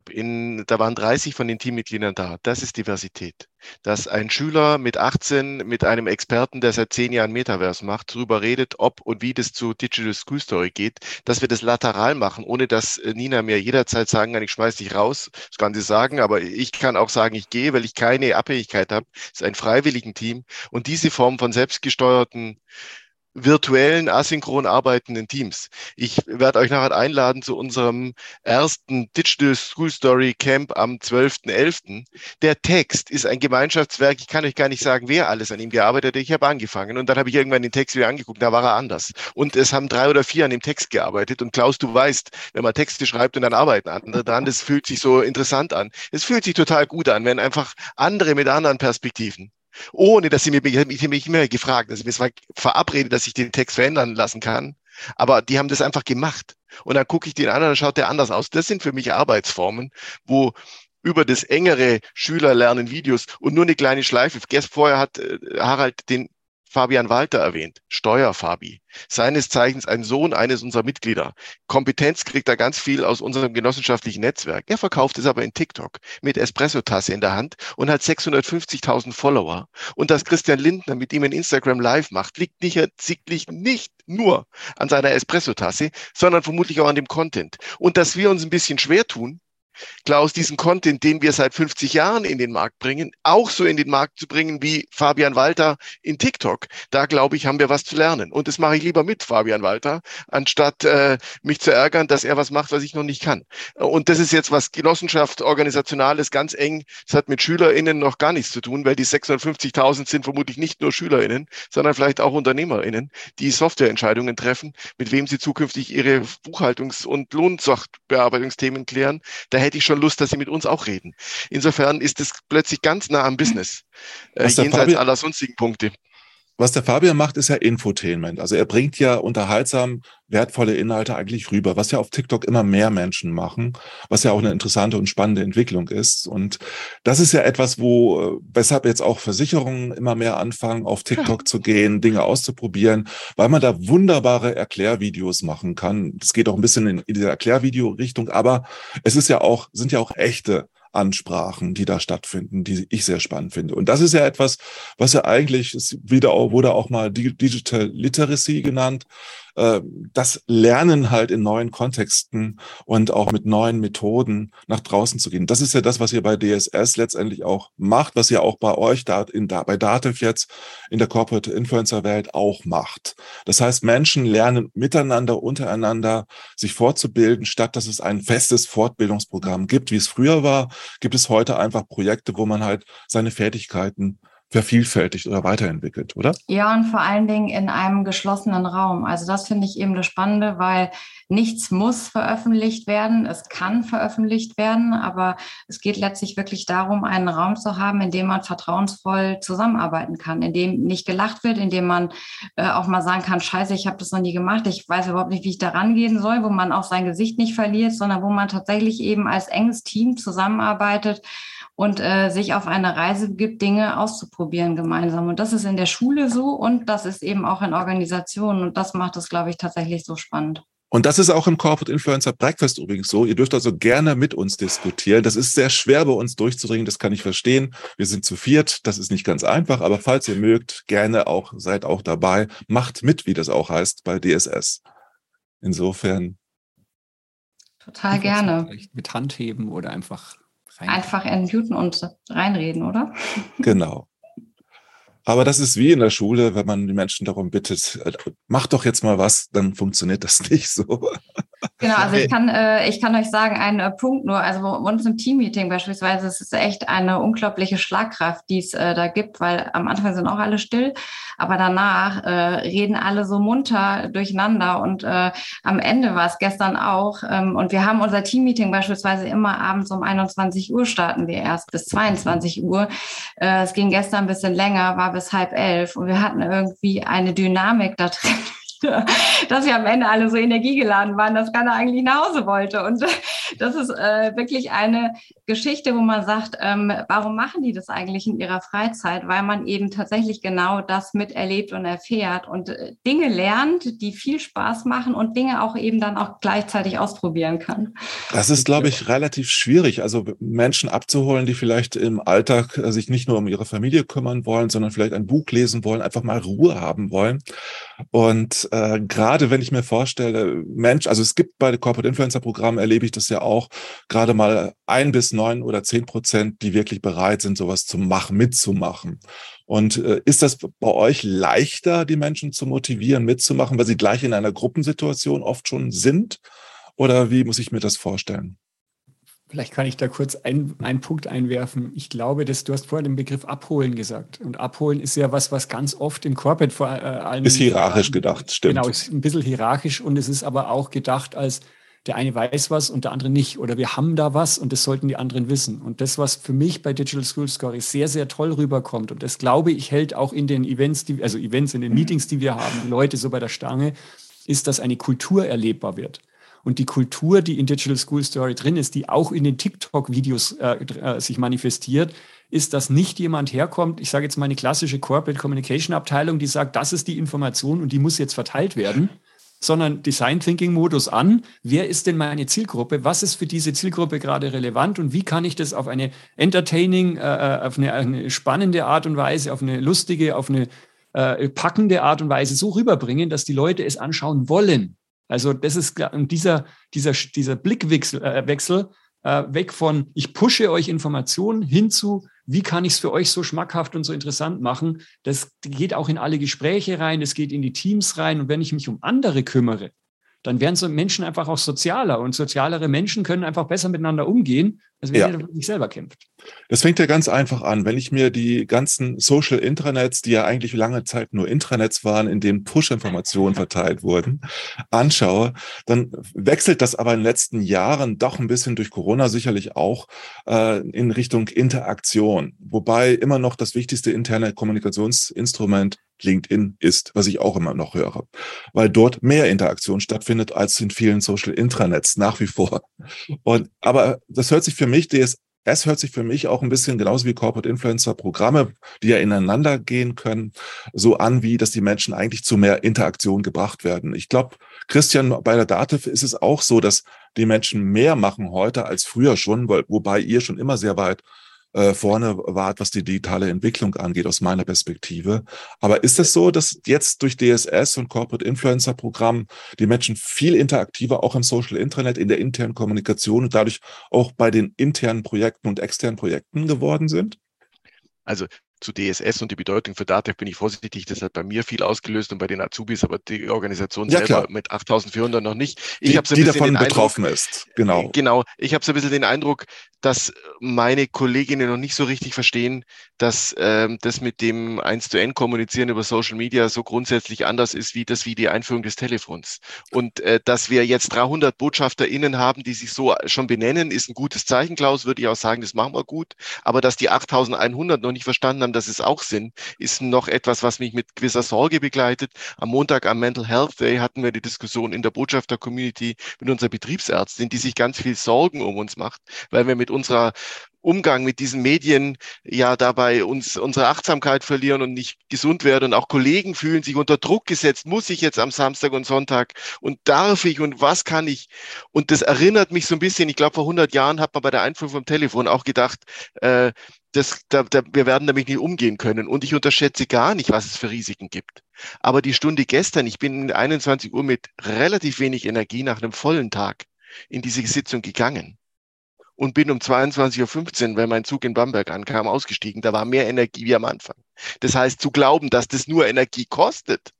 da waren 30 von den Teammitgliedern da. Das ist Diversität dass ein Schüler mit 18 mit einem Experten, der seit zehn Jahren Metaverse macht, darüber redet, ob und wie das zu Digital School Story geht, dass wir das lateral machen, ohne dass äh, Nina mir jederzeit sagen kann, ich schmeiß dich raus. Das kann sie sagen, aber ich kann auch sagen, ich gehe, weil ich keine Abhängigkeit habe. Es ist ein freiwilligen Team. Und diese Form von selbstgesteuerten virtuellen, asynchron arbeitenden Teams. Ich werde euch nachher einladen zu unserem ersten Digital School Story Camp am 12.11. Der Text ist ein Gemeinschaftswerk. Ich kann euch gar nicht sagen, wer alles an ihm gearbeitet hat. Ich habe angefangen und dann habe ich irgendwann den Text wieder angeguckt. Da war er anders. Und es haben drei oder vier an dem Text gearbeitet. Und Klaus, du weißt, wenn man Texte schreibt und dann arbeiten andere dran, das fühlt sich so interessant an. Es fühlt sich total gut an, wenn einfach andere mit anderen Perspektiven ohne dass sie mir, ich habe mich immer gefragt, also es war verabredet, dass ich den Text verändern lassen kann, aber die haben das einfach gemacht. Und dann gucke ich den anderen, dann schaut der anders aus. Das sind für mich Arbeitsformen, wo über das engere Schülerlernen Videos und nur eine kleine Schleife. Vorher hat äh, Harald den Fabian Walter erwähnt, Steuerfabi, seines Zeichens ein Sohn eines unserer Mitglieder. Kompetenz kriegt er ganz viel aus unserem genossenschaftlichen Netzwerk. Er verkauft es aber in TikTok mit Espresso-Tasse in der Hand und hat 650.000 Follower. Und dass Christian Lindner mit ihm in Instagram Live macht, liegt nicht, liegt nicht nur an seiner Espresso-Tasse, sondern vermutlich auch an dem Content. Und dass wir uns ein bisschen schwer tun, Klaus, diesen Content, den wir seit 50 Jahren in den Markt bringen, auch so in den Markt zu bringen wie Fabian Walter in TikTok. Da glaube ich, haben wir was zu lernen. Und das mache ich lieber mit Fabian Walter, anstatt äh, mich zu ärgern, dass er was macht, was ich noch nicht kann. Und das ist jetzt was Genossenschaft, Organisationales, ganz eng. Das hat mit SchülerInnen noch gar nichts zu tun, weil die 650.000 sind vermutlich nicht nur SchülerInnen, sondern vielleicht auch UnternehmerInnen, die Softwareentscheidungen treffen, mit wem sie zukünftig ihre Buchhaltungs- und Lohnsachbearbeitungsthemen klären. Da hätte ich schon Lust, dass Sie mit uns auch reden. Insofern ist es plötzlich ganz nah am Business, äh, jenseits Fabian, aller sonstigen Punkte. Was der Fabian macht, ist ja Infotainment. Also er bringt ja unterhaltsam wertvolle Inhalte eigentlich rüber, was ja auf TikTok immer mehr Menschen machen, was ja auch eine interessante und spannende Entwicklung ist. Und das ist ja etwas, wo, äh, weshalb jetzt auch Versicherungen immer mehr anfangen, auf TikTok ja. zu gehen, Dinge auszuprobieren, weil man da wunderbare Erklärvideos machen kann. Das geht auch ein bisschen in, in diese Erklärvideo-Richtung, aber es ist ja auch, sind ja auch echte Ansprachen, die da stattfinden, die ich sehr spannend finde. Und das ist ja etwas, was ja eigentlich, es wieder wurde auch mal Digital Literacy genannt, äh, das Lernen halt in neuen Kontexten und auch mit neuen Methoden nach draußen zu gehen. Das ist ja das, was ihr bei DSS letztendlich auch macht, was ihr auch bei euch da in, da, bei Dativ jetzt in der Corporate Influencer Welt auch macht. Das heißt, Menschen lernen miteinander, untereinander sich fortzubilden, statt dass es ein festes Fortbildungsprogramm gibt, wie es früher war, gibt es heute einfach Projekte, wo man halt seine Fertigkeiten vervielfältigt oder weiterentwickelt, oder? Ja, und vor allen Dingen in einem geschlossenen Raum. Also das finde ich eben das Spannende, weil nichts muss veröffentlicht werden. Es kann veröffentlicht werden, aber es geht letztlich wirklich darum, einen Raum zu haben, in dem man vertrauensvoll zusammenarbeiten kann, in dem nicht gelacht wird, in dem man äh, auch mal sagen kann, scheiße, ich habe das noch nie gemacht, ich weiß überhaupt nicht, wie ich da rangehen soll, wo man auch sein Gesicht nicht verliert, sondern wo man tatsächlich eben als enges Team zusammenarbeitet und äh, sich auf eine Reise gibt, Dinge auszuprobieren gemeinsam. Und das ist in der Schule so und das ist eben auch in Organisationen. Und das macht es, glaube ich, tatsächlich so spannend. Und das ist auch im Corporate Influencer Breakfast übrigens so. Ihr dürft also gerne mit uns diskutieren. Das ist sehr schwer bei uns durchzudringen, das kann ich verstehen. Wir sind zu viert, das ist nicht ganz einfach, aber falls ihr mögt, gerne auch, seid auch dabei. Macht mit, wie das auch heißt, bei DSS. Insofern. Total gerne. Mit Handheben oder einfach. Einfach entmuten und reinreden, oder? Genau. Aber das ist wie in der Schule, wenn man die Menschen darum bittet, äh, mach doch jetzt mal was, dann funktioniert das nicht so. Genau, also ich kann, äh, ich kann euch sagen, ein äh, Punkt nur, also bei uns im Teammeeting beispielsweise, es ist echt eine unglaubliche Schlagkraft, die es äh, da gibt, weil am Anfang sind auch alle still, aber danach äh, reden alle so munter durcheinander und äh, am Ende war es gestern auch ähm, und wir haben unser Teammeeting beispielsweise immer abends um 21 Uhr starten wir erst bis 22 Uhr. Äh, es ging gestern ein bisschen länger, war bis halb elf und wir hatten irgendwie eine Dynamik da drin dass wir am Ende alle so energiegeladen waren, dass keiner eigentlich nach Hause wollte. Und das ist äh, wirklich eine Geschichte, wo man sagt, ähm, warum machen die das eigentlich in ihrer Freizeit? Weil man eben tatsächlich genau das miterlebt und erfährt und äh, Dinge lernt, die viel Spaß machen und Dinge auch eben dann auch gleichzeitig ausprobieren kann. Das ist, glaube ich, relativ schwierig. Also Menschen abzuholen, die vielleicht im Alltag äh, sich nicht nur um ihre Familie kümmern wollen, sondern vielleicht ein Buch lesen wollen, einfach mal Ruhe haben wollen. Und äh, gerade wenn ich mir vorstelle, Mensch, also es gibt bei den Corporate Influencer Programmen, erlebe ich das ja auch, gerade mal ein bis neun oder zehn Prozent, die wirklich bereit sind, sowas zu machen, mitzumachen. Und äh, ist das bei euch leichter, die Menschen zu motivieren, mitzumachen, weil sie gleich in einer Gruppensituation oft schon sind? Oder wie muss ich mir das vorstellen? Vielleicht kann ich da kurz ein, einen Punkt einwerfen. Ich glaube, dass du hast vorher den Begriff abholen gesagt. Und abholen ist ja was, was ganz oft im Corporate vor äh, allem. Ist hierarchisch gedacht, stimmt. Genau, ist ein bisschen hierarchisch und es ist aber auch gedacht als der eine weiß was und der andere nicht. Oder wir haben da was und das sollten die anderen wissen. Und das, was für mich bei Digital School Story sehr, sehr toll rüberkommt, und das glaube ich, hält auch in den Events, die, also Events, in den Meetings, die wir haben, die Leute so bei der Stange, ist, dass eine Kultur erlebbar wird. Und die Kultur, die in Digital School Story drin ist, die auch in den TikTok-Videos äh, äh, sich manifestiert, ist, dass nicht jemand herkommt, ich sage jetzt mal eine klassische Corporate Communication Abteilung, die sagt, das ist die Information und die muss jetzt verteilt werden, sondern Design Thinking Modus an. Wer ist denn meine Zielgruppe? Was ist für diese Zielgruppe gerade relevant und wie kann ich das auf eine entertaining, äh, äh auf eine, eine, spannende Art und Weise, auf eine lustige, auf eine äh, packende Art und Weise so rüberbringen, dass die Leute es anschauen wollen. Also das ist dieser, dieser, dieser Blickwechsel äh, Wechsel, äh, weg von, ich pushe euch Informationen hin zu, wie kann ich es für euch so schmackhaft und so interessant machen. Das geht auch in alle Gespräche rein, es geht in die Teams rein. Und wenn ich mich um andere kümmere, dann werden so Menschen einfach auch sozialer und sozialere Menschen können einfach besser miteinander umgehen, als wenn ja. jeder für sich selber kämpft. Das fängt ja ganz einfach an. Wenn ich mir die ganzen Social Intranets, die ja eigentlich lange Zeit nur Intranets waren, in denen Push-Informationen verteilt wurden, anschaue, dann wechselt das aber in den letzten Jahren doch ein bisschen durch Corona sicherlich auch äh, in Richtung Interaktion. Wobei immer noch das wichtigste interne Kommunikationsinstrument LinkedIn ist, was ich auch immer noch höre, weil dort mehr Interaktion stattfindet als in vielen Social Intranets nach wie vor. Und aber das hört sich für mich DS es hört sich für mich auch ein bisschen genauso wie Corporate Influencer Programme, die ja ineinander gehen können, so an, wie dass die Menschen eigentlich zu mehr Interaktion gebracht werden. Ich glaube, Christian, bei der Dativ ist es auch so, dass die Menschen mehr machen heute als früher schon, wobei ihr schon immer sehr weit äh, vorne wart, was die digitale Entwicklung angeht, aus meiner Perspektive. Aber ist es so, dass jetzt durch DSS und Corporate Influencer Programm die Menschen viel interaktiver auch im Social Intranet, in der internen Kommunikation und dadurch auch bei den internen Projekten und externen Projekten geworden sind? Also zu DSS und die Bedeutung für DATEV bin ich vorsichtig. Das hat bei mir viel ausgelöst und bei den Azubis, aber die Organisation ja, selber klar. mit 8400 noch nicht. Ich die, so die davon betroffen Eindruck, ist. Genau. Genau. Ich habe so ein bisschen den Eindruck, dass meine Kolleginnen noch nicht so richtig verstehen, dass ähm, das mit dem 1 zu N kommunizieren über Social Media so grundsätzlich anders ist wie das wie die Einführung des Telefons. Und äh, dass wir jetzt 300 BotschafterInnen haben, die sich so schon benennen, ist ein gutes Zeichen, Klaus, würde ich auch sagen, das machen wir gut. Aber dass die 8100 noch nicht verstanden haben, dass es auch sind, ist noch etwas, was mich mit gewisser Sorge begleitet. Am Montag am Mental Health Day hatten wir die Diskussion in der Botschafter-Community mit unserer Betriebsärztin, die sich ganz viel Sorgen um uns macht, weil wir mit unserer Umgang mit diesen Medien ja dabei uns unsere Achtsamkeit verlieren und nicht gesund werden. Und auch Kollegen fühlen sich unter Druck gesetzt. Muss ich jetzt am Samstag und Sonntag und darf ich und was kann ich? Und das erinnert mich so ein bisschen, ich glaube, vor 100 Jahren hat man bei der Einführung vom Telefon auch gedacht, äh, das, da, da, wir werden damit nicht umgehen können. Und ich unterschätze gar nicht, was es für Risiken gibt. Aber die Stunde gestern, ich bin 21 Uhr mit relativ wenig Energie nach einem vollen Tag in diese Sitzung gegangen und bin um 22.15 Uhr, wenn mein Zug in Bamberg ankam, ausgestiegen. Da war mehr Energie wie am Anfang. Das heißt, zu glauben, dass das nur Energie kostet,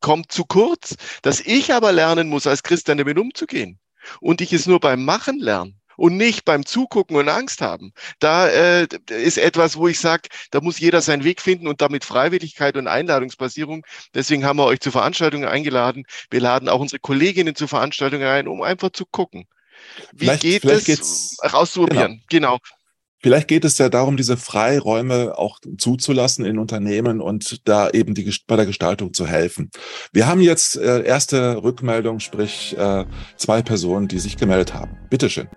kommt zu kurz. Dass ich aber lernen muss, als Christian damit umzugehen und ich es nur beim Machen lerne und nicht beim Zugucken und Angst haben. Da äh, ist etwas, wo ich sage, da muss jeder seinen Weg finden und damit Freiwilligkeit und Einladungsbasierung. Deswegen haben wir euch zu Veranstaltungen eingeladen. Wir laden auch unsere Kolleginnen zu Veranstaltungen ein, um einfach zu gucken. Wie vielleicht, geht vielleicht es rauszuprobieren? Genau. genau. Vielleicht geht es ja darum, diese Freiräume auch zuzulassen in Unternehmen und da eben die, bei der Gestaltung zu helfen. Wir haben jetzt äh, erste Rückmeldung, sprich äh, zwei Personen, die sich gemeldet haben. Bitteschön.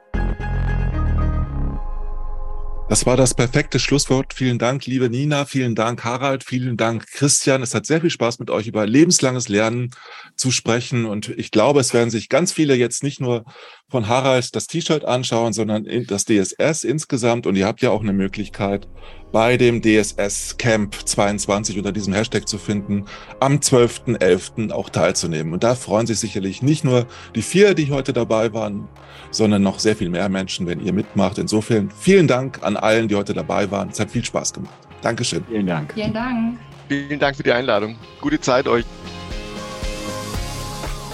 Das war das perfekte Schlusswort. Vielen Dank, liebe Nina. Vielen Dank, Harald. Vielen Dank, Christian. Es hat sehr viel Spaß mit euch über lebenslanges Lernen zu sprechen. Und ich glaube, es werden sich ganz viele jetzt nicht nur von Harald das T-Shirt anschauen, sondern das DSS insgesamt. Und ihr habt ja auch eine Möglichkeit, bei dem DSS Camp 22 unter diesem Hashtag zu finden, am 12.11. auch teilzunehmen. Und da freuen sich sicherlich nicht nur die vier, die heute dabei waren, sondern noch sehr viel mehr Menschen, wenn ihr mitmacht. Insofern vielen Dank an allen, die heute dabei waren. Es hat viel Spaß gemacht. Dankeschön. Vielen Dank. Vielen Dank. Vielen Dank für die Einladung. Gute Zeit euch.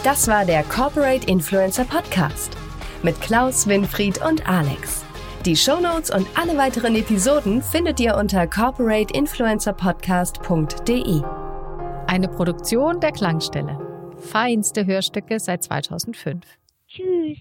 Das war der Corporate Influencer Podcast mit Klaus, Winfried und Alex. Die Shownotes und alle weiteren Episoden findet ihr unter corporateinfluencerpodcast.de. Eine Produktion der Klangstelle. Feinste Hörstücke seit 2005. Tschüss.